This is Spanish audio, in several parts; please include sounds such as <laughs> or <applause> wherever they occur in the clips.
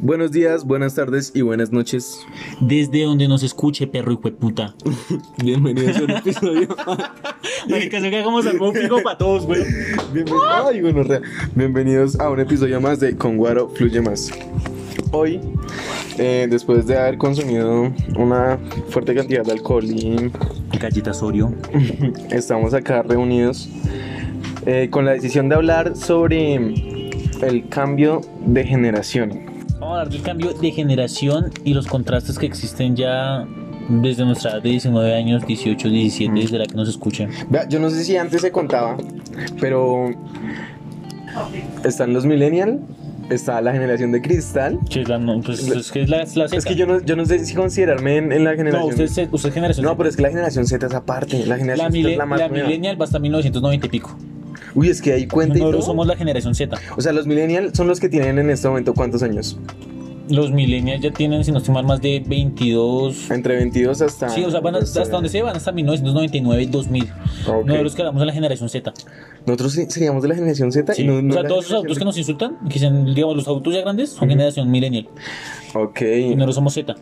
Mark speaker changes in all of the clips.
Speaker 1: Buenos días, buenas tardes y buenas noches.
Speaker 2: Desde donde nos escuche, perro y puta. <laughs>
Speaker 1: Bienvenidos a un episodio. <laughs>
Speaker 2: Marica, se queda como salmón fijo para todos, güey.
Speaker 1: Bienven- Ay, bueno, Bienvenidos a un episodio más de Con Guaro Fluye Más. Hoy, eh, después de haber consumido una fuerte cantidad de alcohol y
Speaker 2: Galletas <laughs> Oreo.
Speaker 1: estamos acá reunidos eh, con la decisión de hablar sobre el cambio de generación.
Speaker 2: Vamos a hablar del cambio de generación y los contrastes que existen ya desde nuestra edad de 19 años, 18, 17, desde la que nos escuchen.
Speaker 1: Vea, yo no sé si antes se contaba, pero están los millennial, está la generación de cristal.
Speaker 2: La, no, pues, es que es la, la Z.
Speaker 1: Es que yo no, yo no sé si considerarme en, en la
Speaker 2: No,
Speaker 1: generación.
Speaker 2: usted, es- usted es generación
Speaker 1: No,
Speaker 2: Z.
Speaker 1: pero es que la generación Z es aparte. La generación
Speaker 2: la,
Speaker 1: Z
Speaker 2: mile-
Speaker 1: es la más
Speaker 2: la millennial va hasta 1990 y pico.
Speaker 1: Uy, es que hay cuenta y
Speaker 2: Nosotros
Speaker 1: todo.
Speaker 2: somos la generación Z.
Speaker 1: O sea, los millennial son los que tienen en este momento cuántos años?
Speaker 2: Los millennials ya tienen, si no estoy mal, más de 22.
Speaker 1: Entre 22 hasta.
Speaker 2: Sí, o sea, van a- hasta donde se van, hasta 1999, 2000.
Speaker 1: Ok.
Speaker 2: Nosotros quedamos en la generación Z.
Speaker 1: Nosotros sí- seríamos de la generación Z.
Speaker 2: Sí.
Speaker 1: y no- no
Speaker 2: o sea,
Speaker 1: la
Speaker 2: todos esos
Speaker 1: generación-
Speaker 2: autos que nos insultan, que dicen, digamos, los autos ya grandes, son generación millennial.
Speaker 1: Ok.
Speaker 2: Y nosotros somos Z.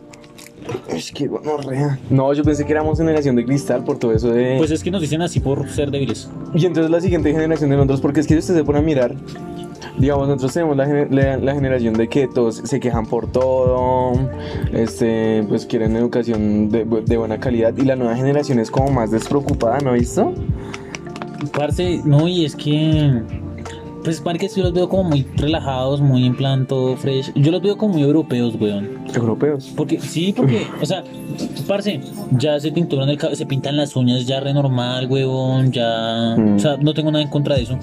Speaker 1: Es que bueno, rea. No, yo pensé que éramos generación de cristal por todo eso de.
Speaker 2: Pues es que nos dicen así por ser débiles.
Speaker 1: Y entonces la siguiente generación de nosotros, porque es que usted se pone a mirar, digamos, nosotros tenemos la, la- la generación de que todos se quejan por todo, este, pues quieren educación de, de buena calidad, y la nueva generación es como más despreocupada, ¿no ha visto?
Speaker 2: Parce, no, y es que. Pues, marica, yo los veo como muy relajados, muy en plan todo fresh. Yo los veo como muy europeos, weón.
Speaker 1: Europeos.
Speaker 2: Porque, sí, porque, <laughs> o sea, parce, ya se tinturan el se pintan las uñas ya re normal, huevón, ya.
Speaker 1: Mm.
Speaker 2: O sea, no tengo nada en contra de eso.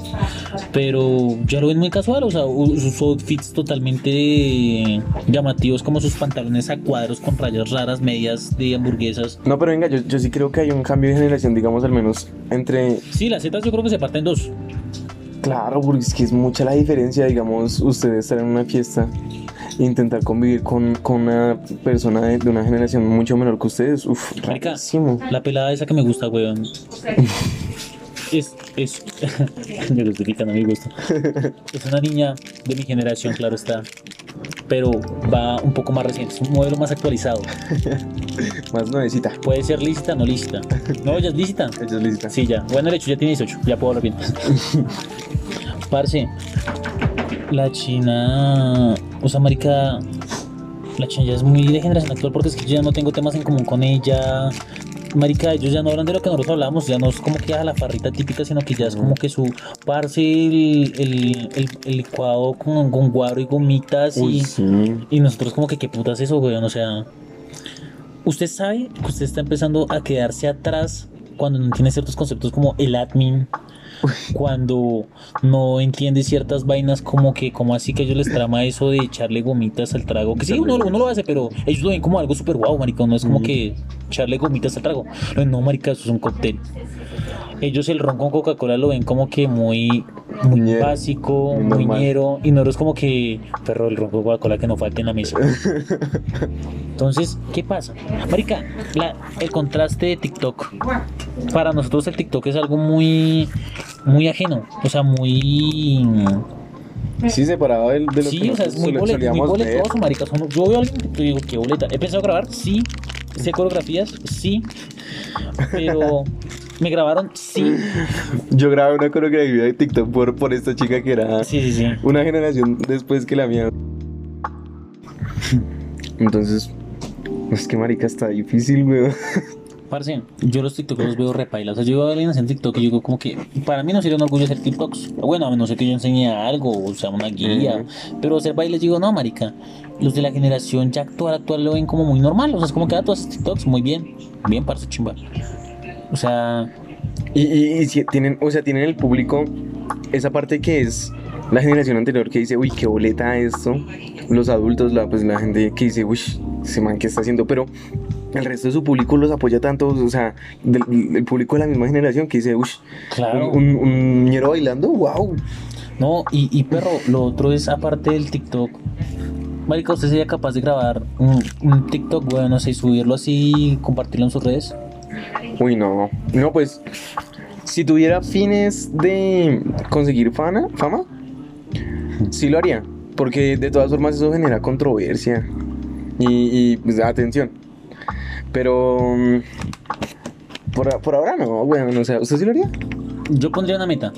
Speaker 2: Pero ya lo ven muy casual, o sea, sus outfits totalmente llamativos, como sus pantalones a cuadros con rayas raras, medias de hamburguesas.
Speaker 1: No, pero venga, yo, yo sí creo que hay un cambio de generación, digamos, al menos entre...
Speaker 2: Sí, las zetas yo creo que se parten en dos.
Speaker 1: Claro, porque es que es mucha la diferencia, digamos, usted estar en una fiesta e intentar convivir con, con una persona de, de una generación mucho menor que ustedes. Uf,
Speaker 2: Marica,
Speaker 1: rarísimo.
Speaker 2: La pelada esa que me gusta, weón. Es, es, <laughs> me lo estoy quitando a mi gusto. Es una niña de mi generación, claro está. Pero va un poco más reciente, es un modelo más actualizado. <laughs>
Speaker 1: Más nuevecita.
Speaker 2: Puede ser lícita, no lícita. No, ella es lícita. <laughs>
Speaker 1: Ella es lícita.
Speaker 2: Sí, ya. Bueno, el hecho ya tiene 18, ya puedo hablar bien. <laughs> Parce, la China. O sea, marica. La China ya es muy de generación actual porque es que yo ya no tengo temas en común con ella. Marica, ellos ya no hablan de lo que nosotros hablamos, ya no es como que a la farrita típica, sino que ya es como que su parce, el, el, el- el licuado con, con guaro y gomitas
Speaker 1: Uy,
Speaker 2: y,
Speaker 1: sí.
Speaker 2: y nosotros como que qué putas eso, weón, o sea... Usted sabe que usted está empezando a quedarse atrás cuando no entiende ciertos conceptos como el admin, cuando no entiende ciertas vainas como que, como así que ellos les trama eso de echarle gomitas al trago, que sí, uno, uno lo hace, pero ellos lo ven como algo súper guau, marica, no es como que echarle gomitas al trago, no, no, marica, eso es un cóctel. Ellos el ron con Coca-Cola lo ven como que muy, muy
Speaker 1: Ñero.
Speaker 2: básico,
Speaker 1: Muy
Speaker 2: ñero, y no es como que, perro, el ron con Coca-Cola que no falte en la mesa. <laughs> Entonces, ¿qué pasa? Marica, la- el contraste de TikTok. Para nosotros el TikTok es algo muy, muy ajeno. O sea, muy...
Speaker 1: Sí, separado del- de, lo
Speaker 2: Sí,
Speaker 1: que
Speaker 2: o sea, es muy,
Speaker 1: nosotros
Speaker 2: bolet, muy
Speaker 1: solíamos ver.
Speaker 2: boletoso, marica. Son- yo veo a alguien y digo, qué boleta. He pensado grabar, sí. Sé coreografías, sí. Pero... ¿Me grabaron? Sí. <laughs>
Speaker 1: Yo grabé una coreografía de TikTok por, por esta chica que era
Speaker 2: Sí, sí, sí.
Speaker 1: una generación después que la mía. Entonces, es que marica está difícil, weón. <laughs>
Speaker 2: Parce, yo los TikToks los veo repailas. O sea, yo veo a alguien hacer TikTok y yo digo como que para mí no sería un orgullo hacer TikToks. Bueno, a menos que yo enseñe algo, o sea, una guía. Pero hacer bailes digo, no, marica. Los de la generación ya actual, actual lo ven como muy normal. O sea, es como que ah, tú haces TikToks, muy bien. Bien, parce, chimba. O sea,
Speaker 1: Y, y, y si tienen, o sea, tienen el público esa parte que es la generación anterior que dice, uy, qué boleta esto. Los adultos, la, pues la gente que dice, uy, ese man que está haciendo, pero el resto de su público los apoya tanto, o sea, del, el público de la misma generación que dice, uy,
Speaker 2: claro.
Speaker 1: un, un, un ñero bailando, wow.
Speaker 2: No, y, y perro, lo otro es aparte del TikTok. Marica, ¿usted sería capaz de grabar un, un TikTok, bueno, no sé, y subirlo así y compartirlo en sus redes?
Speaker 1: Uy, no. No, pues, si tuviera fines de conseguir fama, fama, sí lo haría. Porque de todas formas eso genera controversia. Y, y pues, atención. Pero. mm, Por, por ahora no, weón. O sea, ¿usted sí lo haría?
Speaker 2: Yo pondría una meta.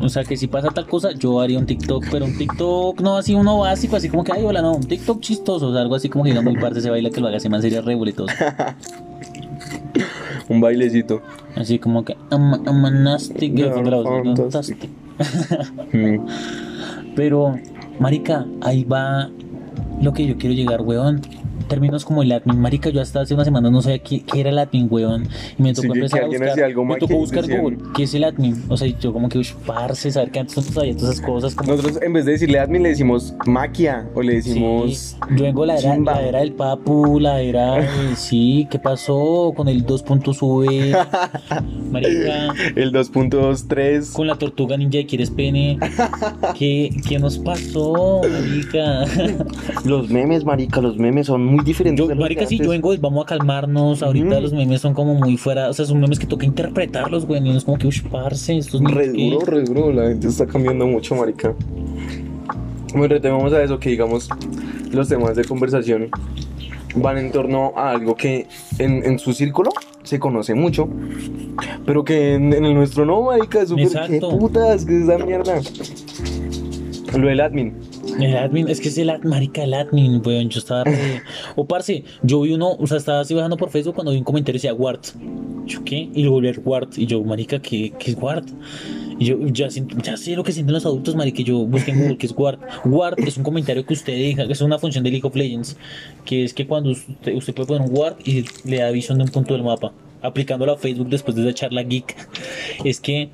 Speaker 2: O sea, que si pasa tal cosa, yo haría un TikTok, pero un TikTok no así uno básico, así como que, ay, hola, no, un TikTok chistoso, o sea, algo así como que diga muy parte ese baile que lo haga, se man sería re boletoso. <laughs>
Speaker 1: Un bailecito.
Speaker 2: Así como que, I'm, I'm a nasty girl,
Speaker 1: fantastic.
Speaker 2: fantastic.
Speaker 1: Mm.
Speaker 2: Pero, marica, ahí va lo que yo quiero llegar, weón. Términos como el admin, marica, yo hasta hace una semana no sabía qué, qué era el admin, weón. Y me
Speaker 1: Sí,
Speaker 2: tocó
Speaker 1: que
Speaker 2: empezar a buscar,
Speaker 1: algo
Speaker 2: me
Speaker 1: mal
Speaker 2: tocó
Speaker 1: que
Speaker 2: buscar
Speaker 1: decían.
Speaker 2: Google, ¿qué es el admin? O sea, yo como que, parce, saber que antes no sabía todas esas cosas, como...
Speaker 1: Nosotros en vez de decirle admin le decimos maquia o le decimos.
Speaker 2: Sí, yo vengo la era, la era del papu, la era de, sí, ¿qué pasó con el 2.sube? <laughs> Marica,
Speaker 1: El 2.23.
Speaker 2: con la tortuga ninja de quieres pene. ¿Qué, qué nos pasó, marica? <laughs>
Speaker 1: Los memes, marica, los memes son muy
Speaker 2: Yo,
Speaker 1: de los
Speaker 2: marica, sí, yo vengo, vamos a calmarnos. Ahorita
Speaker 1: Mm.
Speaker 2: los memes son como muy fuera, o sea, son memes que toca interpretarlos, güey. Y no es como que, uy, parce, estos
Speaker 1: Re duro, re duro, la gente está cambiando mucho, marica. Bueno, retomamos a eso que digamos los temas de conversación van en torno a algo que en, en su círculo se conoce mucho, pero que en, en el nuestro no, marica, es súper putas, que es esa mierda. Lo del admin.
Speaker 2: El admin, es que es el marica, el admin, weón. Yo estaba re... <laughs> O parce, yo vi uno, o sea, estaba así bajando por Facebook cuando vi un comentario y decía Wart. Yo, ¿qué? Y luego ver Wart. Y yo, marica, ¿qué, qué es Wart? Y yo ya, siento- ya sé lo que sienten los adultos, marica. y Yo busqué en Google qué es Wart. Wart es un comentario que usted deja, que es una función de League of Legends. Que es que cuando usted, usted puede poner un Wart y le da visión de un punto del mapa. Aplicándolo a Facebook después de esa charla geek. Es que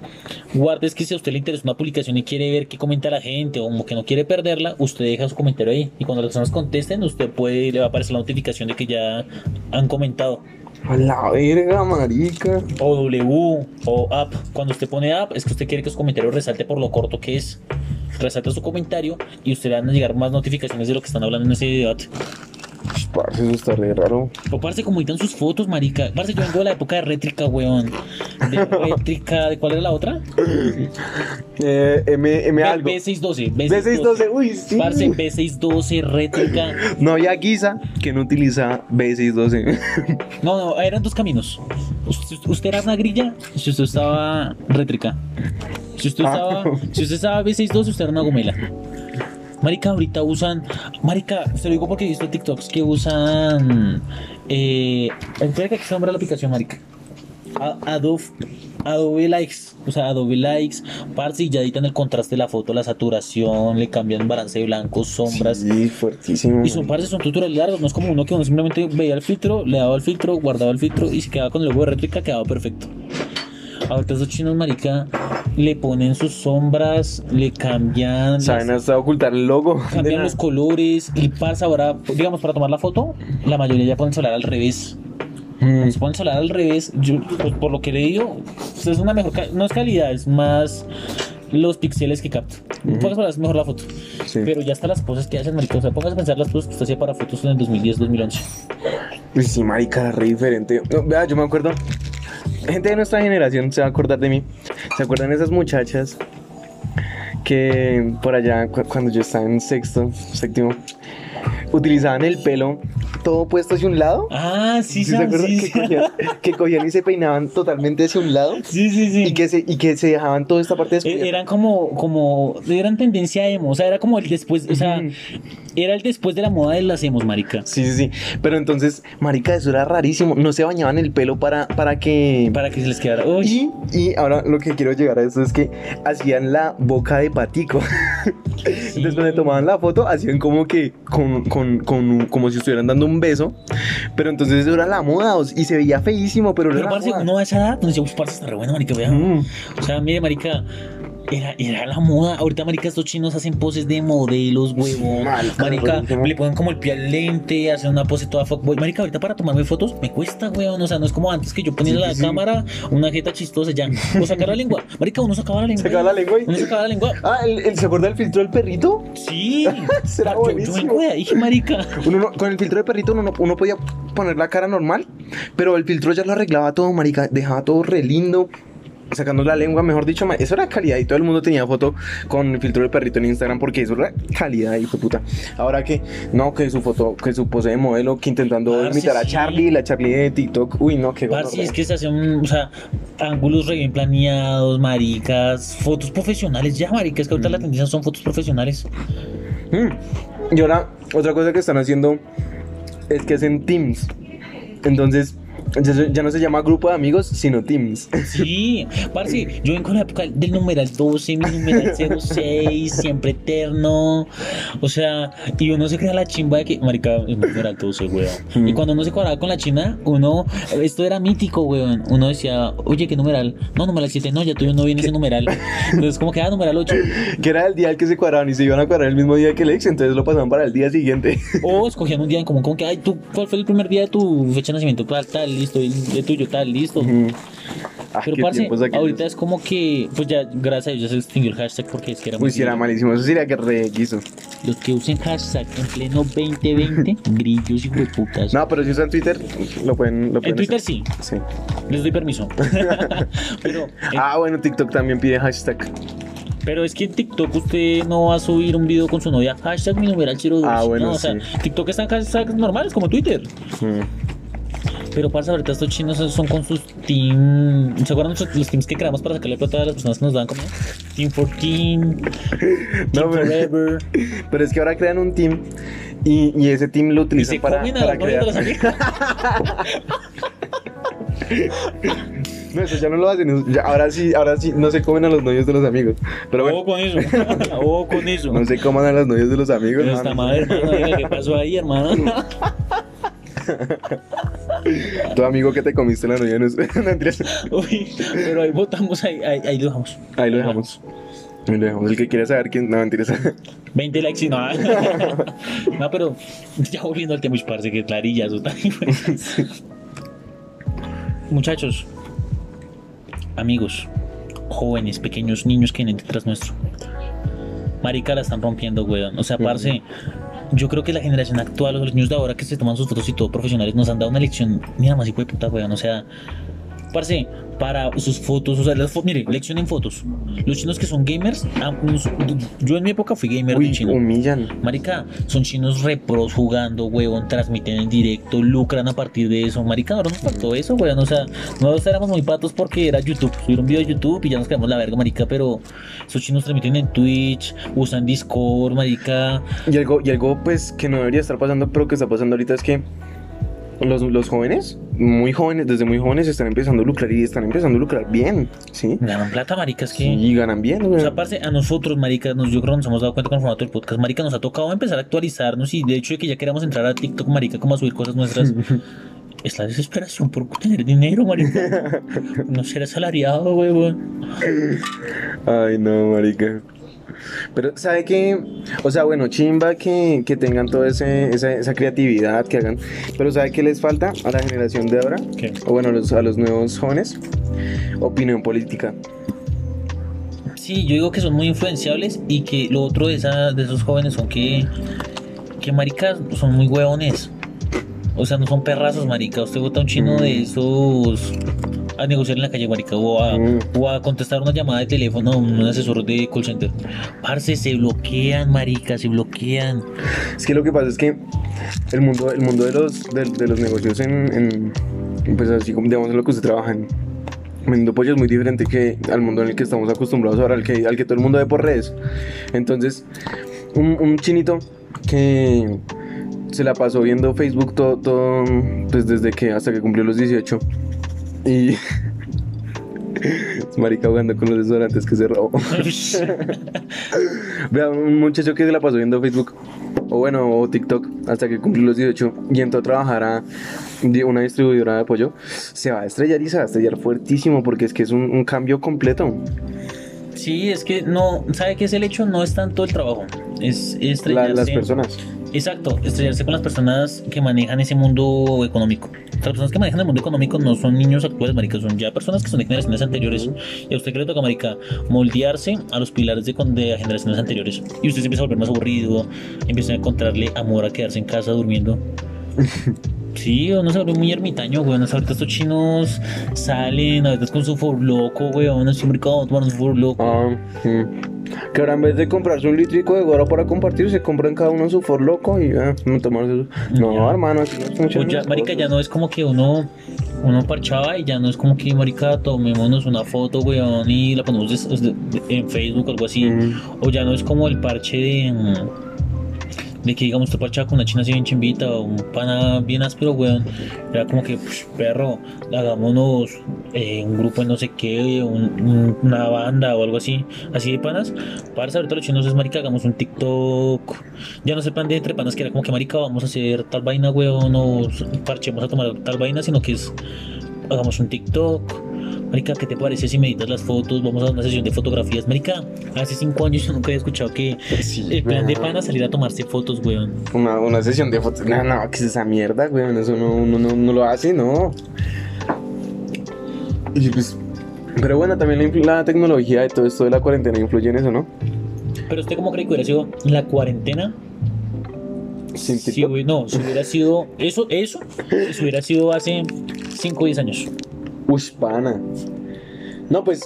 Speaker 2: Ward es que si a usted le interesa una publicación y quiere ver qué comenta la gente o como que no quiere perderla, usted deja su comentario ahí. Y cuando las personas contesten, usted puede, le va a aparecer la notificación de que ya han comentado.
Speaker 1: A la verga, marica.
Speaker 2: O W o app. Cuando usted pone app, es que usted quiere que su comentario resalte por lo corto que es. Resalta su comentario y usted le van a llegar más notificaciones de lo que están hablando en ese debate.
Speaker 1: Ush, Parce, eso está re raro.
Speaker 2: O parce, como editan sus fotos, marica. Parce, yo vengo de la época de rétrica, weón. De <laughs> rétrica, ¿de cuál era la otra?
Speaker 1: Eh, M, M algo.
Speaker 2: B, 612
Speaker 1: B612, uy, sí.
Speaker 2: Parce, B612, rétrica.
Speaker 1: No había guisa que no utiliza B612.
Speaker 2: No, no, eran dos caminos. Usted, usted era una grilla si usted estaba rétrica. Si usted
Speaker 1: Ah.
Speaker 2: estaba, si usted estaba B612, usted era una gomela. Marica, ahorita usan. Marica, se lo digo porque he visto TikToks que usan. Eh, espera que se nombra la aplicación, Marica. Adobe, Adobe Likes, o sea, Adobe Likes, parce, y ya editan el contraste de la foto, la saturación, le cambian balance de blancos, sombras.
Speaker 1: Sí, fuertísimo.
Speaker 2: Y son partes, son tutoriales largos, no es como uno que uno simplemente veía el filtro, le daba el filtro, guardaba el filtro y se quedaba con el logo de réplica, quedaba perfecto. Ahorita esos chinos, marica, le ponen sus sombras, le cambian, las-
Speaker 1: Saben hasta ocultar el logo.
Speaker 2: cambian los colores y pasa ahora, digamos, para tomar la foto, la mayoría ya ponen celular al revés.
Speaker 1: Mm.
Speaker 2: Se ponen celular al revés, yo, pues, por lo que he leído, pues, es una mejor, no es calidad, es más los píxeles que capta. Pocas palabras, es mejor la foto.
Speaker 1: Sí.
Speaker 2: Pero ya hasta las poses que hacen, marica. O sea, póngase a pensar las poses que usted hacía para fotos en el 2010, 2011.
Speaker 1: Uy, sí, marica, re diferente. No, vea, yo me acuerdo. Gente de nuestra generación se va a acordar de mí. ¿Se acuerdan de esas muchachas que por allá, cu- cuando yo estaba en sexto, séptimo, utilizaban el pelo todo puesto hacia un lado?
Speaker 2: Ah, sí,
Speaker 1: ¿Sí se
Speaker 2: sí,
Speaker 1: que,
Speaker 2: sí.
Speaker 1: cogían, que cogían y se peinaban totalmente hacia un lado <laughs>
Speaker 2: Sí, sí, sí.
Speaker 1: y que se, y que se dejaban toda esta parte
Speaker 2: Eh,
Speaker 1: descubierta.
Speaker 2: Eran como, como, eran tendencia emo, o sea, era como el después, o sea, era el después de la moda de las emos, marica.
Speaker 1: Sí, sí, sí. Pero entonces, marica, eso era rarísimo. No se bañaban el pelo para, para que...
Speaker 2: Para que se les quedara, uy,
Speaker 1: Y, y ahora lo que quiero llegar a eso es que hacían la boca de patico. <laughs> Entonces cuando tomaban la foto hacían como que con, con, con- como si estuvieran dando un beso. Pero entonces era la moda y se veía feísimo, pero,
Speaker 2: pero
Speaker 1: era la
Speaker 2: parce,
Speaker 1: moda.
Speaker 2: uno a esa edad, no decía, uy, parce, está re bueno, marica, vea.
Speaker 1: Mm.
Speaker 2: O sea, mire, marica, era, era la moda. Ahorita, marica, estos chinos hacen poses de modelos, huevón.
Speaker 1: Marica,
Speaker 2: le ponen como el pie al lente, hacen una pose toda fuckboy. Marica, ahorita para tomarme fotos me cuesta, weón. O sea, no es como antes que yo ponía
Speaker 1: Sí,
Speaker 2: la
Speaker 1: sí,
Speaker 2: cámara, una jeta chistosa ya. O sacar la lengua. Marica, uno sacaba la lengua.
Speaker 1: Sacaba la lengua
Speaker 2: Uno sacaba la lengua.
Speaker 1: Ah, ¿el, el- se acuerda del filtro del perrito?
Speaker 2: Sí. <laughs>
Speaker 1: Será
Speaker 2: yo, yo
Speaker 1: buenísimo.
Speaker 2: vengo de ahí, marica.
Speaker 1: Uno no- con el filtro de perrito uno, no- uno podía poner la cara normal, pero el filtro ya lo arreglaba todo, marica. Dejaba todo re lindo. Sacando la lengua, mejor dicho, eso era calidad y todo el mundo tenía foto con el filtro de perrito en Instagram porque eso era calidad, hijo de puta. Ahora que, no, que su foto, que su pose de modelo, que intentando
Speaker 2: Parce,
Speaker 1: imitar a
Speaker 2: sí.
Speaker 1: Charlie, la Charlie de TikTok, uy, no, qué
Speaker 2: Parce, es que se hacen, o sea, ángulos re bien planeados, maricas, fotos profesionales. Ya, maricas, que ahorita la tendencia son fotos profesionales.
Speaker 1: Mm. Y ahora, otra cosa que están haciendo es que hacen teams. Entonces, ya, se- ya no se llama grupo de amigos, sino teams.
Speaker 2: Sí, parce, yo vengo con la época del numeral 12, mi numeral <laughs> 06, siempre eterno. O sea, y uno se crea la chimba de que, marica, mi numeral 12, weón.
Speaker 1: Mm.
Speaker 2: Y cuando uno se cuadraba con la china, uno, esto era mítico, weón. Uno decía, oye, ¿qué numeral? No, numeral 7, no, ya tuyo no viene ese numeral. Entonces, como que, ah, numeral 8. <laughs>
Speaker 1: que era el día al que se cuadraban y se iban a cuadrar el mismo día que el ex, entonces lo pasaban para el día siguiente.
Speaker 2: O escogían un día en común, como que, ay, tú, ¿cuál fue el primer día de tu fecha de nacimiento? Tal, tal, listo, y el tuyo, tal, listo.
Speaker 1: Ah,
Speaker 2: Pero, parce, ahorita es como que, pues ya, gracias a Dios, ya se extinguió el hashtag porque es que era muy
Speaker 1: Uy, si era malísimo, eso sería que re quiso.
Speaker 2: Los que usen hashtag en pleno 2020, <laughs> grillos y hueputas.
Speaker 1: No, pero si usan Twitter, lo pueden. Lo
Speaker 2: en Twitter
Speaker 1: hacer.
Speaker 2: sí,
Speaker 1: Sí.
Speaker 2: les doy permiso. <laughs> pero, en-
Speaker 1: Ah, bueno, TikTok también pide hashtag.
Speaker 2: pero es que en TikTok usted no va a subir un video con su novia, hashtag mi numeral 02.
Speaker 1: Ah, bueno,
Speaker 2: no, o sea. TikTok están hashtags normales como Twitter.
Speaker 1: Mm.
Speaker 2: Pero para ahorita estos chinos son con sus team. ¿Se acuerdan los, teams que creamos para sacarle plata a las personas que nos dan comida? Team 14, <laughs> Team
Speaker 1: No, pero,
Speaker 2: Forever. <laughs>
Speaker 1: pero es que ahora crean un team y, y ese team lo
Speaker 2: Y
Speaker 1: utilizan
Speaker 2: se
Speaker 1: para,
Speaker 2: comen a
Speaker 1: para crear. <laughs> No, eso ya no lo hacen. ya- ahora sí, ahora sí, no se comen a los novios de los amigos. Pero bueno,
Speaker 2: Ojo con eso. Ojo con eso.
Speaker 1: no se coman a los novios de los amigos.
Speaker 2: Pero
Speaker 1: mano.
Speaker 2: madre, hermano, ¿qué pasó ahí, hermano?
Speaker 1: Tu amigo que te comiste la novia <laughs> no es.
Speaker 2: Uy, pero ahí votamos, ahí, ahí, ahí lo dejamos.
Speaker 1: Ahí lo dejamos. Ahí lo dejamos. El que quiera saber quién. No, mentiras. <laughs>
Speaker 2: 20 likes y no. <laughs> No, pero ya volviendo al tema, uy, parce, que clarillas. o tal. Muchachos, amigos, jóvenes, pequeños niños que vienen detrás nuestro. Marica la están rompiendo, weón. O sea, parce, yo creo que la generación actual, los niños de ahora que se toman sus fotos y todo profesionales, nos han dado una lección, mira, más hijo de puta, weón. O sea, parce, para sus fotos, o sea, las fo- mire, lección en fotos. Los chinos que son gamers, ah, yo en mi época fui gamer de
Speaker 1: Uy,
Speaker 2: chino.
Speaker 1: humillan.
Speaker 2: Marica, son chinos repros jugando, huevón, transmiten en directo, lucran a partir de eso. Marica, ahora nos faltó eso, weón. O sea, nosotros éramos muy patos porque era YouTube. Subir un video de YouTube y ya nos quedamos la verga, marica. Pero esos chinos transmiten en Twitch, usan Discord, marica.
Speaker 1: Y algo, y algo pues que no debería estar pasando, pero que está pasando ahorita es que los, los jóvenes, muy jóvenes, desde muy jóvenes están empezando a lucrar y están empezando a lucrar bien, ¿sí?
Speaker 2: Ganan plata, marica, es que...
Speaker 1: Y ganan bien,
Speaker 2: O
Speaker 1: güey.
Speaker 2: sea, parce, a nosotros, marica, nos, yo creo que nos hemos dado cuenta con el formato del podcast, marica, nos ha tocado empezar a actualizarnos y de hecho de que ya queramos entrar a TikTok, marica, como a subir cosas nuestras. <laughs> es la desesperación por tener dinero, marica. <laughs> no ser asalariado, huevón.
Speaker 1: Ay, no, marica. Pero, ¿sabe qué? O sea, bueno, chimba que, que tengan toda ese, esa, esa creatividad que hagan. Pero, ¿sabe qué les falta a la generación de ahora?
Speaker 2: ¿Qué?
Speaker 1: O bueno, a los, a los nuevos jóvenes. Opinión política.
Speaker 2: Sí, yo digo que son muy influenciables y que lo otro de, esa, de esos jóvenes son que, que maricas son muy huevones. O sea, no son perrazos, marica. Usted vota a un chino de esos a negociar en la calle, marica, o a,
Speaker 1: Mm.
Speaker 2: o a contestar una llamada de teléfono a un asesor de call center. Parce, se bloquean, marica, se bloquean.
Speaker 1: Es que lo que pasa es que el mundo, el mundo de, los, de, de los negocios en, en, Pues así como digamos en lo que usted trabaja en vendiendo pollo es muy diferente que al mundo en el que estamos acostumbrados ahora, al que, al que todo el mundo ve por redes. Entonces, un, un chinito que se la pasó viendo Facebook todo, todo pues desde que hasta que cumplió los 18 y es <laughs> marica jugando con los desodorantes que se robó. <laughs> Vea, un muchacho que se la pasó viendo Facebook o bueno, o TikTok hasta que cumplió los 18 y entró a trabajar a una distribuidora de pollo, se va a estrellar y se va a estrellar fuertísimo porque es que es un, un cambio completo.
Speaker 2: Sí, es que no, ¿sabe qué es el hecho? No es tanto el trabajo, es
Speaker 1: La-
Speaker 2: estrellarse.
Speaker 1: las personas.
Speaker 2: Exacto, estrellarse con las personas que manejan ese mundo económico. Las personas que manejan el mundo económico no son niños actuales, marica, son ya personas que son de generaciones anteriores. Y a usted que le toca, marica, moldearse a los pilares de, de generaciones anteriores. Y usted se empieza a volver más aburrido, empieza a encontrarle amor a quedarse en casa durmiendo. <laughs> Sí, uno se vuelve muy ermitaño, weón. Ahorita estos chinos salen a veces con su for loco, weón. Así, mercado, tomando su for loco.
Speaker 1: Ah, mm. Que ahora en vez de comprarse un litrico de guaro para compartir, se compran cada uno su for loco y ya, no tomarse su... No,
Speaker 2: Ya.
Speaker 1: hermano, así no
Speaker 2: Pues ya, marica,
Speaker 1: cosas.
Speaker 2: ya no es como que uno, uno parchaba y ya no es como que, marica, tomémonos una foto, weón, y la ponemos en Facebook o algo así.
Speaker 1: Mm.
Speaker 2: O ya no es como el parche de, mm, de que, digamos, parchaba con una china así bien chimbita o un pana bien áspero, weón. Era como que, "Psh, perro, hagámonos eh, un grupo de no sé qué, un- un- una banda o algo así, así de panas. Para ahorita los chinos es, marica, hagamos un TikTok. Ya no plan de entre panas que era como que, marica, vamos a hacer tal vaina, weón, o parchemos a tomar tal vaina, sino que es, hagamos un TikTok. Marica, ¿qué te parece si meditas las fotos? Vamos a una sesión de fotografías. Marica, hace cinco años yo nunca había escuchado que
Speaker 1: Sí,
Speaker 2: el plan de pana salir a tomarse fotos, weón.
Speaker 1: Una, una sesión de fotos. No, no, ¿qué es esa mierda, weón? Eso no, uno no, no lo hace, no. Y pues. Pero bueno, también la, tecnología de todo esto de la cuarentena influye en eso, ¿no?
Speaker 2: Pero usted cómo cree que hubiera sido la cuarentena?
Speaker 1: Sin
Speaker 2: hubi- no, si hubiera sido eso, eso, si hubiera sido hace 5 o 10 años.
Speaker 1: Uy, pana. No, pues.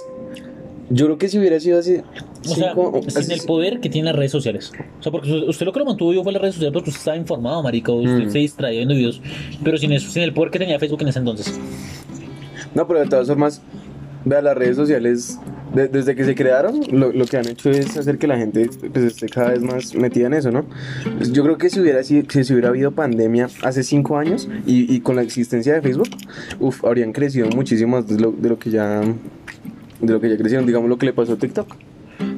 Speaker 1: Yo creo que si hubiera sido así.
Speaker 2: O sea, sin el poder que tienen las redes sociales. O sea, porque usted lo que lo mantuvo vivo fue las redes sociales porque usted estaba informado, marica, usted
Speaker 1: Mm.
Speaker 2: se distraía viendo videos. Pero sin eso, sin el poder que tenía Facebook en ese entonces.
Speaker 1: No, pero de todas formas, vea, las redes sociales, de- desde que se crearon, lo, lo que han hecho es hacer que la gente pues, esté cada vez más metida en eso, ¿no? Pues, Yo creo que si hubiera, que si hubiera habido pandemia hace cinco años y, y con la existencia de Facebook, uf, habrían crecido muchísimo más de lo, de lo que ya de lo que ya crecieron, digamos lo que le pasó a TikTok.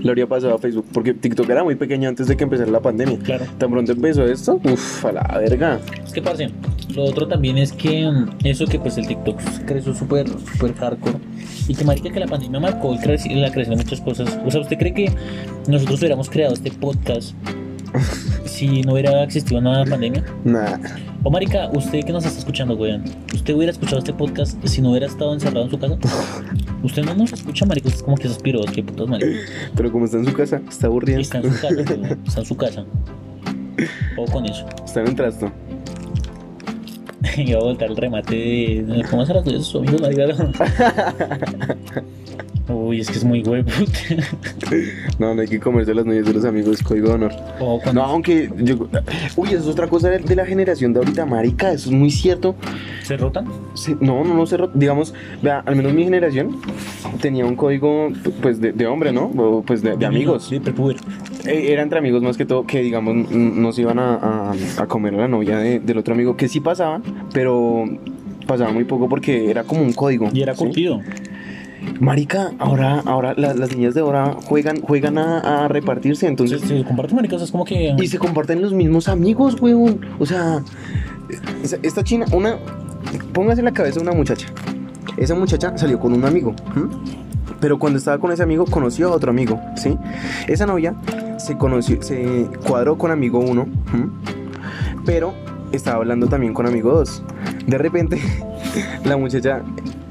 Speaker 1: Le habría pasado a Facebook, porque TikTok era muy pequeño antes de que empezara la pandemia.
Speaker 2: Claro.
Speaker 1: Tan pronto empezó esto, uff, a la verga.
Speaker 2: Es que, parce, lo otro también es que mm, eso que pues el TikTok creció súper, súper hardcore. Y que marica que la pandemia marcó la creación de muchas cosas. O sea, ¿usted cree que nosotros hubiéramos creado este podcast si no hubiera existido una pandemia?
Speaker 1: Nah.
Speaker 2: O marica, usted que nos está escuchando, weón, ¿usted hubiera escuchado este podcast si no hubiera estado encerrado en su casa? <laughs> Usted no nos escucha, marica, usted es como que esos piros, que putas, marica.
Speaker 1: Pero como está en su casa, está aburrido.
Speaker 2: Está en su casa, <laughs> weón, está en su casa. O con eso.
Speaker 1: Está en un trasto. <laughs>
Speaker 2: Y va a voltar el remate de. ¿Cómo se las tuyas sus amigos, marica? Uy, es que es muy huevo.
Speaker 1: No, no hay que comerse las nueces de los amigos, código de honor. No, aunque yo... Uy, eso es otra cosa de, de la generación de ahorita, marica, eso es muy cierto.
Speaker 2: se rotan.
Speaker 1: Sí, no, no, no se... ro- Digamos, vea, al menos mi generación tenía un código, pues, de, de hombre, ¿no? O, pues, de, de amigos.
Speaker 2: Sí.
Speaker 1: Eh, Era entre amigos más que todo que, digamos, no se iban a, a- a comer a la novia de- del otro amigo, que sí pasaban, pero pasaba muy poco porque era como un código.
Speaker 2: Y era
Speaker 1: ¿sí?
Speaker 2: curtido.
Speaker 1: Marica, ahora, ahora la- las niñas de ahora juegan, juegan a, a repartirse, entonces...
Speaker 2: Se, se comparten maricas, es como que.
Speaker 1: Y se comparten los mismos amigos, weón. O sea, esta china, una. Póngase en la cabeza una muchacha. Esa muchacha salió con un amigo. Pero cuando estaba con ese amigo, conoció a otro amigo, ¿sí? Esa novia se conoció, se cuadró con amigo uno, pero estaba hablando también con amigo dos. De repente, <laughs> la muchacha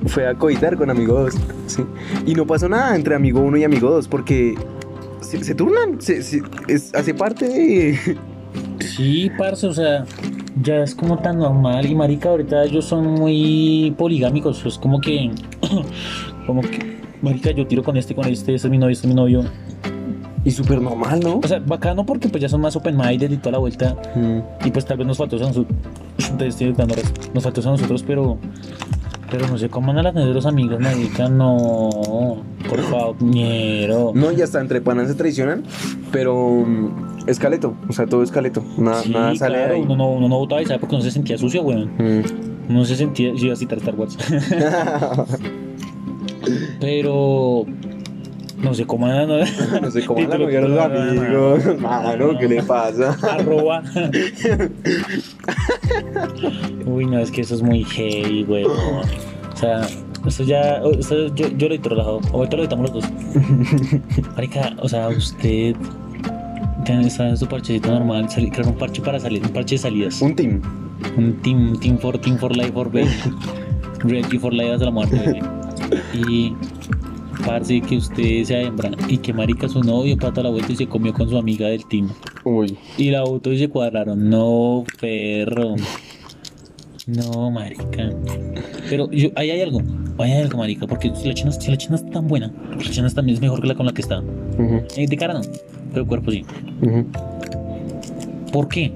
Speaker 1: fue a coitar con amigo dos, ¿sí? Y no pasó nada entre amigo uno y amigo dos, porque se, se turnan, se, se- es- hace parte de... <laughs>
Speaker 2: Sí, parce, o sea, ya es como tan normal. Y marica, ahorita ellos son muy poligámicos. Es como que. <coughs> como que. Marica, yo tiro con este, con este, este es mi novio, este es mi novio.
Speaker 1: Y súper normal, ¿no?
Speaker 2: O sea, bacano porque pues ya son más open-minded y toda la vuelta. Y pues tal vez nos faltó eso a nosotros. Nos faltó eso a nosotros, pero. Pero no sé cómo van a las de los amigos, marica. No. Por favor, ñero.
Speaker 1: No, y hasta entre panas se traicionan, pero mm, escaleto, o sea, todo escaleto. Nada,
Speaker 2: Sí,
Speaker 1: nada sale
Speaker 2: claro,
Speaker 1: de ahí.
Speaker 2: uno no, uno no votaba y sabe porque no se sentía sucio, weón.
Speaker 1: Mm.
Speaker 2: No se sentía. Yo iba a citar Star Wars. Pero. No sé cómo. No,
Speaker 1: no sé cómo la
Speaker 2: Título,
Speaker 1: novia de los amigos. Mano, ¿qué le pasa?
Speaker 2: Arroba. <laughs> Uy, no, es que eso es muy heavy, güey. O sea, eso ya. Eso yo, yo lo edito relajado. Ahorita lo editamos los dos. <laughs> Marica, o sea, usted. Tiene está en su parchecito normal. crear un parche para salir. Un parche de salidas.
Speaker 1: Un team.
Speaker 2: Un team, team for, team for life for baby. <laughs> Ready for life hasta la muerte, baby. Y parce que usted sea hembra y que marica su novio pata la vuelta y se comió con su amiga del team.
Speaker 1: Uy.
Speaker 2: Y la auto y se cuadraron. No, perro. No, marica. Pero yo, ahí hay algo. Ahí hay algo, marica. Porque si la china, si la china es tan buena, la china también es mejor que la con la que está. Eh, De cara no, pero cuerpo sí. ¿Por qué?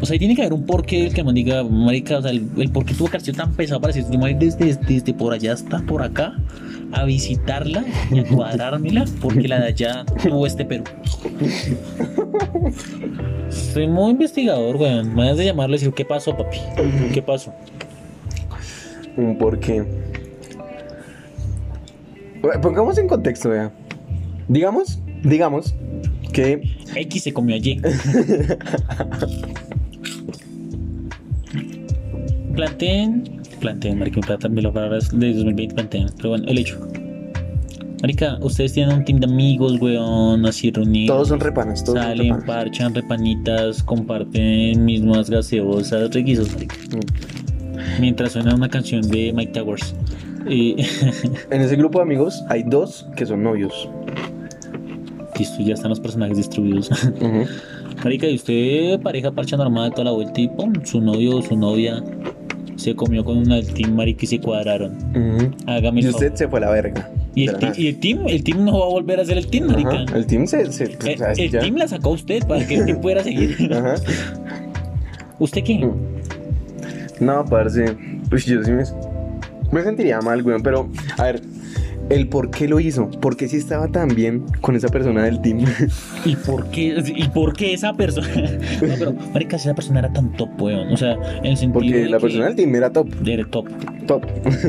Speaker 2: O sea, ahí tiene que haber un porqué el que me diga, marica, o sea, el, el por qué tuvo que tan pesado para decir, desde, desde por allá hasta por acá a visitarla y a cuadrármela porque la de allá tuvo este Perú. Soy muy investigador, weón. Me has de llamarle y decir, ¿qué pasó, papi? ¿Qué pasó?
Speaker 1: Un porqué. Bueno, Pongamos en contexto, vea. Digamos, digamos que
Speaker 2: X se comió allí. <laughs> planteen, planteen, marica, me plata- lo palabras de 2020 planteen, pero bueno, el hecho. Marica, ustedes tienen un team de amigos, weón, así reunidos.
Speaker 1: todos son repanas, todos son
Speaker 2: Salen,
Speaker 1: repanas.
Speaker 2: parchan, repanitas, comparten mismas gaseosas, requisitos, marica.
Speaker 1: Mm.
Speaker 2: Mientras suena una canción de Mike Towers. Y <laughs>
Speaker 1: En ese grupo de amigos hay dos que son novios.
Speaker 2: listo, ya están los personajes distribuidos. <laughs>
Speaker 1: Ujú.
Speaker 2: Marica, y usted, pareja parcha normal toda la vuelta y pum, su novio o su novia se comió con una del team, marica, y se cuadraron.
Speaker 1: Ujú.
Speaker 2: Hágame el
Speaker 1: Y usted
Speaker 2: favor.
Speaker 1: se fue a la verga.
Speaker 2: Y el, y team, el team no va a volver a ser el team, marica.
Speaker 1: Ajá, El team se. se
Speaker 2: Eh, el team la sacó usted para que el team pudiera seguir. <laughs>
Speaker 1: Ajá.
Speaker 2: ¿Usted qué?
Speaker 1: No, parce. Pues yo sí me. Me sentiría mal, weón. Pero, a ver, el por qué lo hizo. ¿Por qué si estaba tan bien con esa persona del team? <laughs>
Speaker 2: ¿Y por qué, y por qué esa persona? <laughs> no, pero, marica, si esa persona era tan top, weón. O sea, en el sentido
Speaker 1: Porque
Speaker 2: de
Speaker 1: la
Speaker 2: que-
Speaker 1: persona del team era top.
Speaker 2: Era top.
Speaker 1: Top.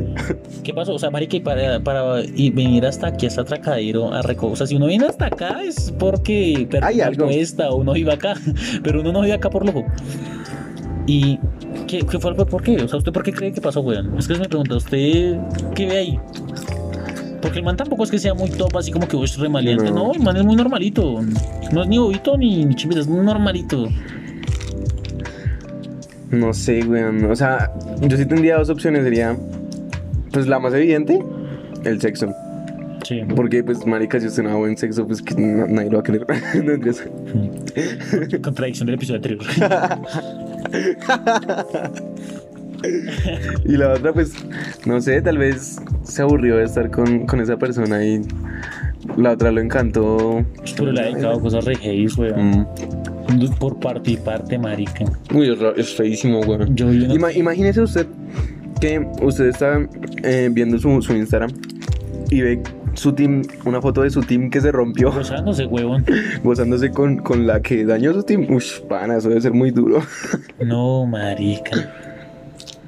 Speaker 1: <laughs>
Speaker 2: ¿Qué pasó? O sea, marica, y para, para y venir hasta aquí, hasta Atracadero, a recoger. O sea, si uno viene hasta acá es porque
Speaker 1: Hay algo.
Speaker 2: apuesta o uno vive acá. Pero uno no vive acá por loco. ¿Y qué, qué fue el por qué? O sea, ¿usted por qué cree que pasó, weón? Es que me pregunta, ¿usted qué ve ahí? Porque el man tampoco es que sea muy top, así como que es remaleante.
Speaker 1: No.
Speaker 2: No. el man es muy normalito. No es ni bobito ni, ni chimbita, es muy normalito.
Speaker 1: No sé, weón. O sea, yo sí tendría dos opciones. Sería, pues la más evidente, el sexo.
Speaker 2: Sí.
Speaker 1: Porque, pues, marica, si usted no da buen sexo, pues que na- nadie lo va a querer. <laughs> No.
Speaker 2: Contradicción del episodio anterior. <laughs>
Speaker 1: y la otra, pues, no sé, tal vez se aburrió de estar con, con esa persona y la otra lo encantó.
Speaker 2: Pero le ha dedicado cosas re heavy, weón.
Speaker 1: Mm.
Speaker 2: Por parte y parte, marica.
Speaker 1: Uy, es, feísimo, weón.
Speaker 2: Yo
Speaker 1: Ima- imagínese usted que usted está eh, viendo su, su Instagram y ve su team, una foto de su team que se rompió,
Speaker 2: gozándose, huevón. <laughs>
Speaker 1: gozándose con, con la que dañó su team. Uy, pana, eso debe ser muy duro. <laughs>
Speaker 2: No, marica.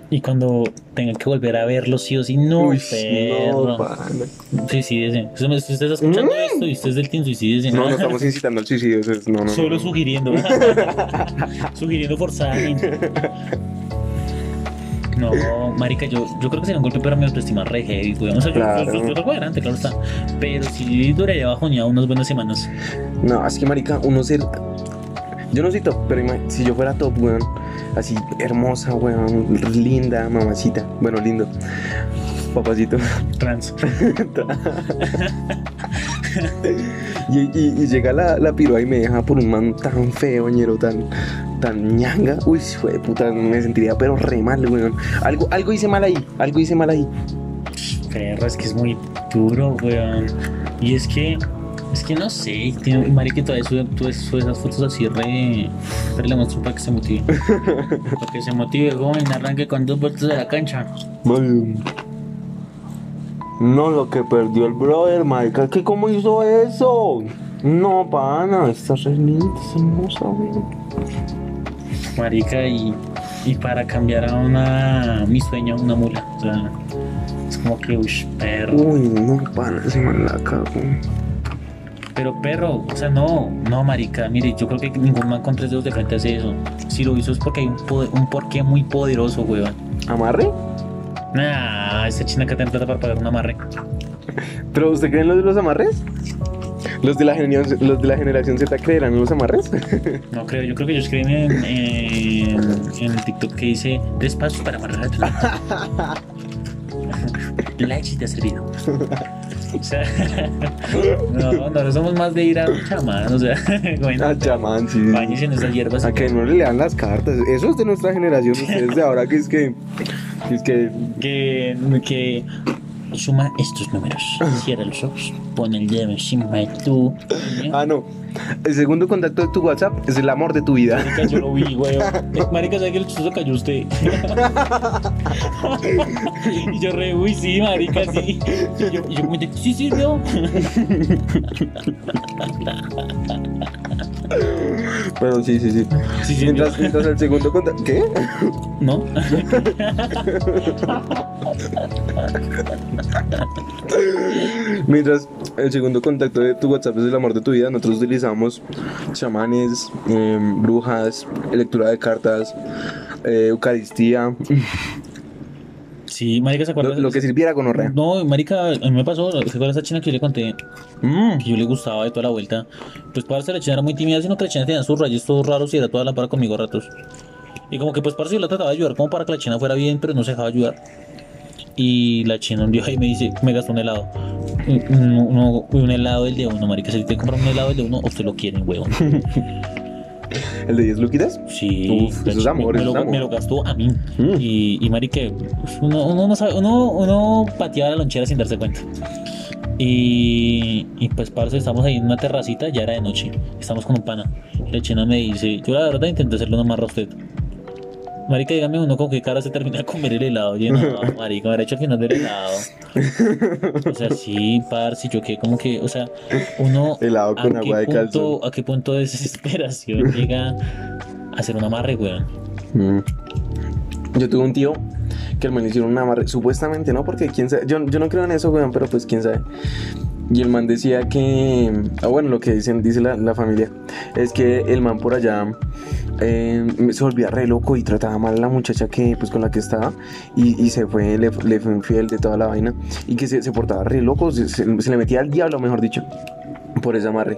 Speaker 2: Y cuando tenga que volver a verlo, sí o sí, no,
Speaker 1: Uy,
Speaker 2: perro.
Speaker 1: no, pana.
Speaker 2: Suicídese. Si usted está escuchando
Speaker 1: Mm.
Speaker 2: esto y usted es del team, suicídese.
Speaker 1: No, no estamos incitando al suicidio. es- no, no,
Speaker 2: Solo
Speaker 1: no.
Speaker 2: sugiriendo. <laughs> sugiriendo forzadamente. No, marica, yo, yo creo que sería un golpe para mi autoestima re heavy, weón. O sea, yo-
Speaker 1: Claro.
Speaker 2: yo, yo, yo salgo adelante, claro está. Pero si duraría bajoneado unas buenas semanas.
Speaker 1: No, es que marica, uno ser. Yo no soy top, pero si yo fuera top, weón, así hermosa, weón, linda, mamacita, bueno, lindo, papacito.
Speaker 2: Trans. <laughs>
Speaker 1: Y, y- y llega la, la piroa y me deja por un man tan feo, ñero, tan, tan ñanga. Uy, fue de puta, me sentiría pero re mal, weón. Algo, algo hice mal ahí, algo hice mal ahí.
Speaker 2: Perro, es que es muy duro, weón. Y es que, que no sé, tiene, todavía sube, sube esas fotos así re, re le muestro para que se motive. <laughs> para que se motive, joven, arranque con dos vueltas de la cancha.
Speaker 1: No, lo que perdió el brother, marica, que cómo hizo eso. No, pana, esta re linda, es hermosa, weón.
Speaker 2: Marica, y, y para cambiar a una, mi sueño, a una mula. O sea, es como que, uy, perro.
Speaker 1: Uy, no, pana, ese man la cagó.
Speaker 2: Pero perro, o sea, no, no, marica, mire, yo creo que ningún man con tres dedos de frente hace eso. Si lo hizo es porque hay un, poder- un porqué muy poderoso, weón.
Speaker 1: ¿Amarre?
Speaker 2: Nah, esa china que te plata para pagar un amarre.
Speaker 1: ¿Pero usted cree en los de los amarres? ¿Los de la generación, los de la generación Z creerán en los amarres? <laughs>
Speaker 2: No creo, yo creo que ellos creen en, en, en el TikTok que dice tres pasos para amarrar a tu novia". Like si te ha servido. O sea, <laughs> no, no somos más de ir a un chamán, o sea, <laughs> bueno,
Speaker 1: Ah, chamán, sí.
Speaker 2: bañes en esas hierbas.
Speaker 1: A que no le lean las cartas. Eso es de nuestra generación. Ustedes de ahora que es que. que es que. <laughs>
Speaker 2: que, que suma estos números. Cierra los ojos, pon el dedo encima de tu.
Speaker 1: Ah, no. El segundo contacto de tu WhatsApp es el amor de tu vida.
Speaker 2: Marica, yo lo vi, weón. <laughs> Marica, ¿sabe que el chistoso cayó usted? <laughs> y yo re, uy, sí, marica, sí. Y yo, y yo comenté, sí sirvió.
Speaker 1: Pero sí, sí, sí.
Speaker 2: Sí, sí,
Speaker 1: Mientras, mientras el segundo contacto. ¿Qué?
Speaker 2: ¿No? <laughs> <laughs>
Speaker 1: Mientras el segundo contacto de tu WhatsApp es el amor de tu vida, nosotros utilizamos chamanes, em, brujas, lectura de cartas, eh, Eucaristía,
Speaker 2: Sí, marica, ¿se
Speaker 1: lo,
Speaker 2: acuerda?
Speaker 1: lo que sirviera con orrea.
Speaker 2: No, marica, a mí me pasó, ¿se acuerda esa china que yo le conté?
Speaker 1: Mm.
Speaker 2: Que yo le gustaba de toda la vuelta. Pues parce, la china era muy tímida, sino que la china tenía sus rayos todos raros y era toda la para conmigo a ratos. Y como que pues parce yo la trataba de ayudar como para que la china fuera bien, pero no se dejaba ayudar. Y la china un día ahí me dice, me gastó un helado. Un, uno- un helado del de uno, marica. Si te compran un helado del de uno, usted lo quieren, huevón. <laughs>
Speaker 1: ¿El de 10 luquitas?
Speaker 2: Sí,
Speaker 1: Uf,
Speaker 2: la
Speaker 1: eso es
Speaker 2: chi-
Speaker 1: amor,
Speaker 2: me,
Speaker 1: eso
Speaker 2: lo,
Speaker 1: es amor.
Speaker 2: me lo gastó a mí.
Speaker 1: Mm.
Speaker 2: Y, y marica, uno, uno, no sabe, uno, uno pateaba la lonchera sin darse cuenta. Y, y pues, parce, estamos ahí en una terracita, ya era de noche. Estamos con un pana. La china me dice, yo la verdad intenté hacerlo nomás a usted. Marica, dígame uno con qué cara se termina de comer el helado. Yo, no, <laughs> marica, habrá hecho el final del helado. O sea, sí, parce, yo que como que, o sea, uno...
Speaker 1: Helado con
Speaker 2: ¿a qué
Speaker 1: agua de
Speaker 2: punto-
Speaker 1: calzón.
Speaker 2: ¿A qué punto de desesperación <laughs> llega a hacer un amarre, weón?
Speaker 1: Mm. Yo tuve un tío que el man le hicieron un amarre, supuestamente, ¿no? Porque quién sabe, yo, yo no creo en eso, weón, pero pues quién sabe. Y el man decía que, ah, bueno, lo que dicen, dice la, la familia, es que el man por allá eh, se volvía re loco y trataba mal a la muchacha que, pues, con la que estaba y, y se fue, le, le fue infiel de toda la vaina y que se, se portaba re loco, se, se- se le metía al diablo, mejor dicho, por ese amarre.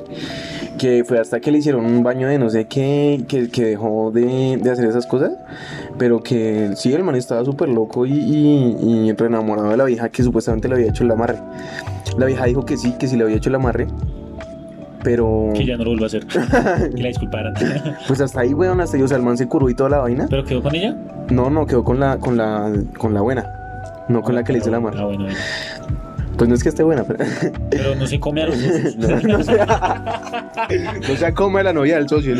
Speaker 1: Que fue hasta que le hicieron un baño de no sé qué, que, que dejó de, de hacer esas cosas, pero que sí, el man estaba súper loco y, y, y re enamorado de la vieja que supuestamente le había hecho el amarre. La vieja dijo que sí, que sí le había hecho el amarre, pero
Speaker 2: Que ya no lo vuelva a hacer. <laughs> que la disculparan. <laughs>
Speaker 1: pues hasta ahí, weón, hasta ahí, o sea, el man se curó y toda la vaina.
Speaker 2: ¿Pero quedó con ella?
Speaker 1: No, no, quedó con la, con la, con la buena. No con la que le hizo el amarre.
Speaker 2: Ah, bueno, bueno.
Speaker 1: Pues no es que esté buena, pero.
Speaker 2: Pero no se come a los osos. <laughs>
Speaker 1: No, no sé. No sea como la novia del socio.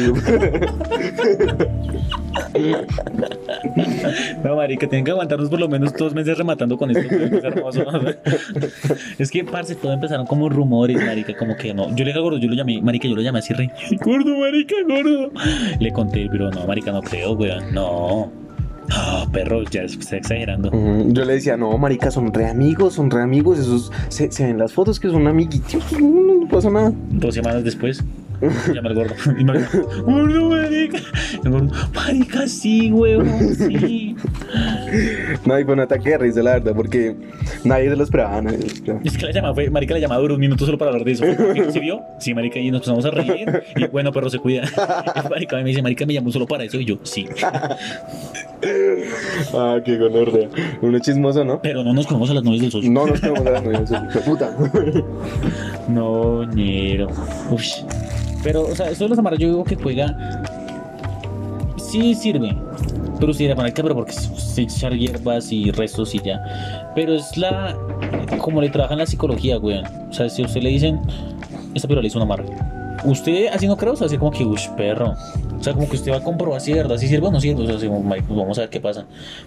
Speaker 2: No, marica, tienen que aguantarnos por lo menos dos meses rematando con esto. Es que, parce, todo empezaron como rumores, marica, como que no. Yo le dije a gordo, yo lo llamé, marica, yo lo llamé así, rey. Gordo, marica, gordo. Le conté, pero no, marica, no creo, weón. No. No, perro, ya está exagerando.
Speaker 1: Yo le decía, no, marica, son re amigos, son re amigos. Esos se, se ven las fotos que son amiguitos. No, no pasa nada.
Speaker 2: Dos semanas después, llama al gordo. Y me gordo, marica. Y el gordo, marica, sí, weón, sí. <laughs>
Speaker 1: No, y fue un ataque de risa, la verdad, porque nadie se lo esperaba. nadie se lo esperaba.
Speaker 2: Es que la llamada fue, marica la llamada duró un minuto solo para hablar de eso. <laughs> ¿Sí vio? Sí, marica, y nos empezamos a reír. Y bueno, perro se cuida. Y marica me dice, marica me llamó solo para eso. Y yo, sí. <laughs>
Speaker 1: Ah, qué gonorrea. Uno chismoso, ¿no?
Speaker 2: Pero no nos comemos a las novias del socio.
Speaker 1: No nos quedamos a las novias, hijo de puta. <laughs>
Speaker 2: No, ñero. Uy. Pero, o sea, esto de los amarras yo digo que juega. Sí sirve. Pero sí, la marica, pero porque se echar hierbas y restos y ya. Pero es la. Como le trabajan la psicología, weón. O sea, si a usted le dicen. Esta pirola hizo un amarre. Usted así no creo, o sea, así como que, uy, perro. O sea, como que usted va a comprobar si de verdad si sirve o no sirve. O sea, como, "Marica, pues vamos a ver qué pasa.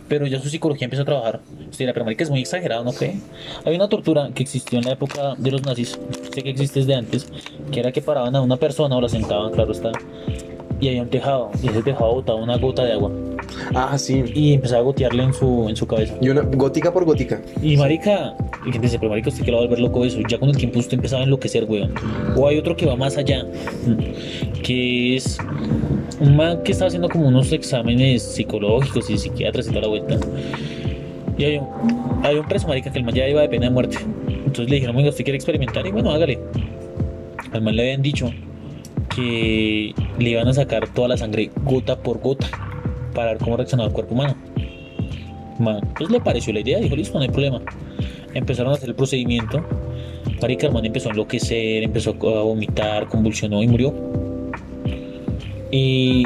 Speaker 2: Pero ya su psicología empieza a trabajar. Usted dirá, pero es muy exagerado, ¿no cree? Hay una tortura que existió en la época de los nazis, sé que existe desde antes, que era que paraban a una persona o la sentaban, claro está, y había un tejado, y ese tejado botaba una gota de agua,
Speaker 1: Ah, sí.
Speaker 2: y empezaba a gotearle en su, en su cabeza.
Speaker 1: Y una gótica por gótica.
Speaker 2: Y marica, y gente dice, pero marica, usted que lo va a volver loco eso, ya con el tiempo usted empezaba a enloquecer, weón. O hay otro que va más allá, que es un man que estaba haciendo como unos exámenes psicológicos y psiquiatras y toda la vuelta. Y hay un, hay un preso, marica, que el man ya iba de pena de muerte. Entonces le dijeron, venga, ¿usted quiere experimentar? Y bueno, hágale. Al man le habían dicho que le iban a sacar toda la sangre gota por gota para ver cómo reaccionaba el cuerpo humano. Man, pues le pareció la idea, dijo, listo, no hay problema. Empezaron a hacer el procedimiento Marica, el man empezó a enloquecer, empezó a vomitar, convulsionó y murió. Y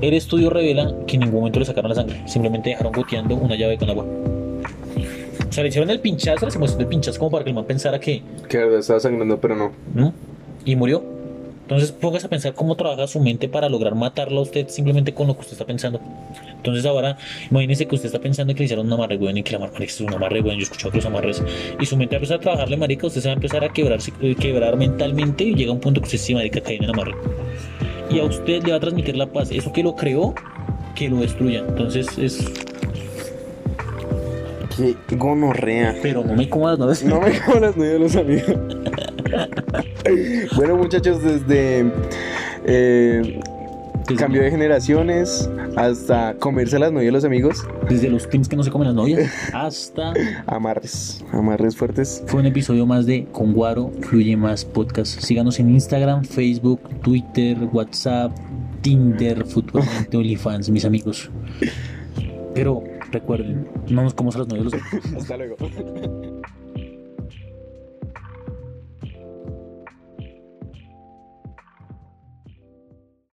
Speaker 2: el estudio revela que en ningún momento le sacaron la sangre, simplemente dejaron goteando una llave con agua. O sea, le hicieron el pinchazo, se mostró el pinchazo como para que el man pensara que,
Speaker 1: Que estaba sangrando, pero no.
Speaker 2: ¿no? Y murió. Entonces póngase a pensar cómo trabaja su mente para lograr matarlo a usted simplemente con lo que usted está pensando. Entonces ahora, imagínese que usted está pensando que le hicieron un amarre, weón, y que la marica es un amarre, weón, yo he escuchado otros amarres. Y su mente va a empezar a trabajarle, marica, usted se va a empezar a quebrar, eh, quebrar mentalmente y llega un punto que usted sí, marica, cae en el amarre. Y a usted le va a transmitir la paz. Eso que lo creó, que lo destruya. Entonces es...
Speaker 1: Qué gonorrea.
Speaker 2: Pero no me comas, no
Speaker 1: No me como las nueve de los amigos. <laughs> bueno, muchachos, desde eh, cambio de generaciones hasta comerse las nueve de los amigos,
Speaker 2: Desde los teams que no se comen las novias <laughs> hasta...
Speaker 1: amarres, amarres fuertes.
Speaker 2: Fue un episodio más de Con Guaro Fluye Más Podcast. Síganos en Instagram, Facebook, Twitter, WhatsApp, Tinder, Futbolmente, OnlyFans, mis amigos. Pero recuerden, no nos comamos a las novias. <laughs>
Speaker 1: Hasta luego.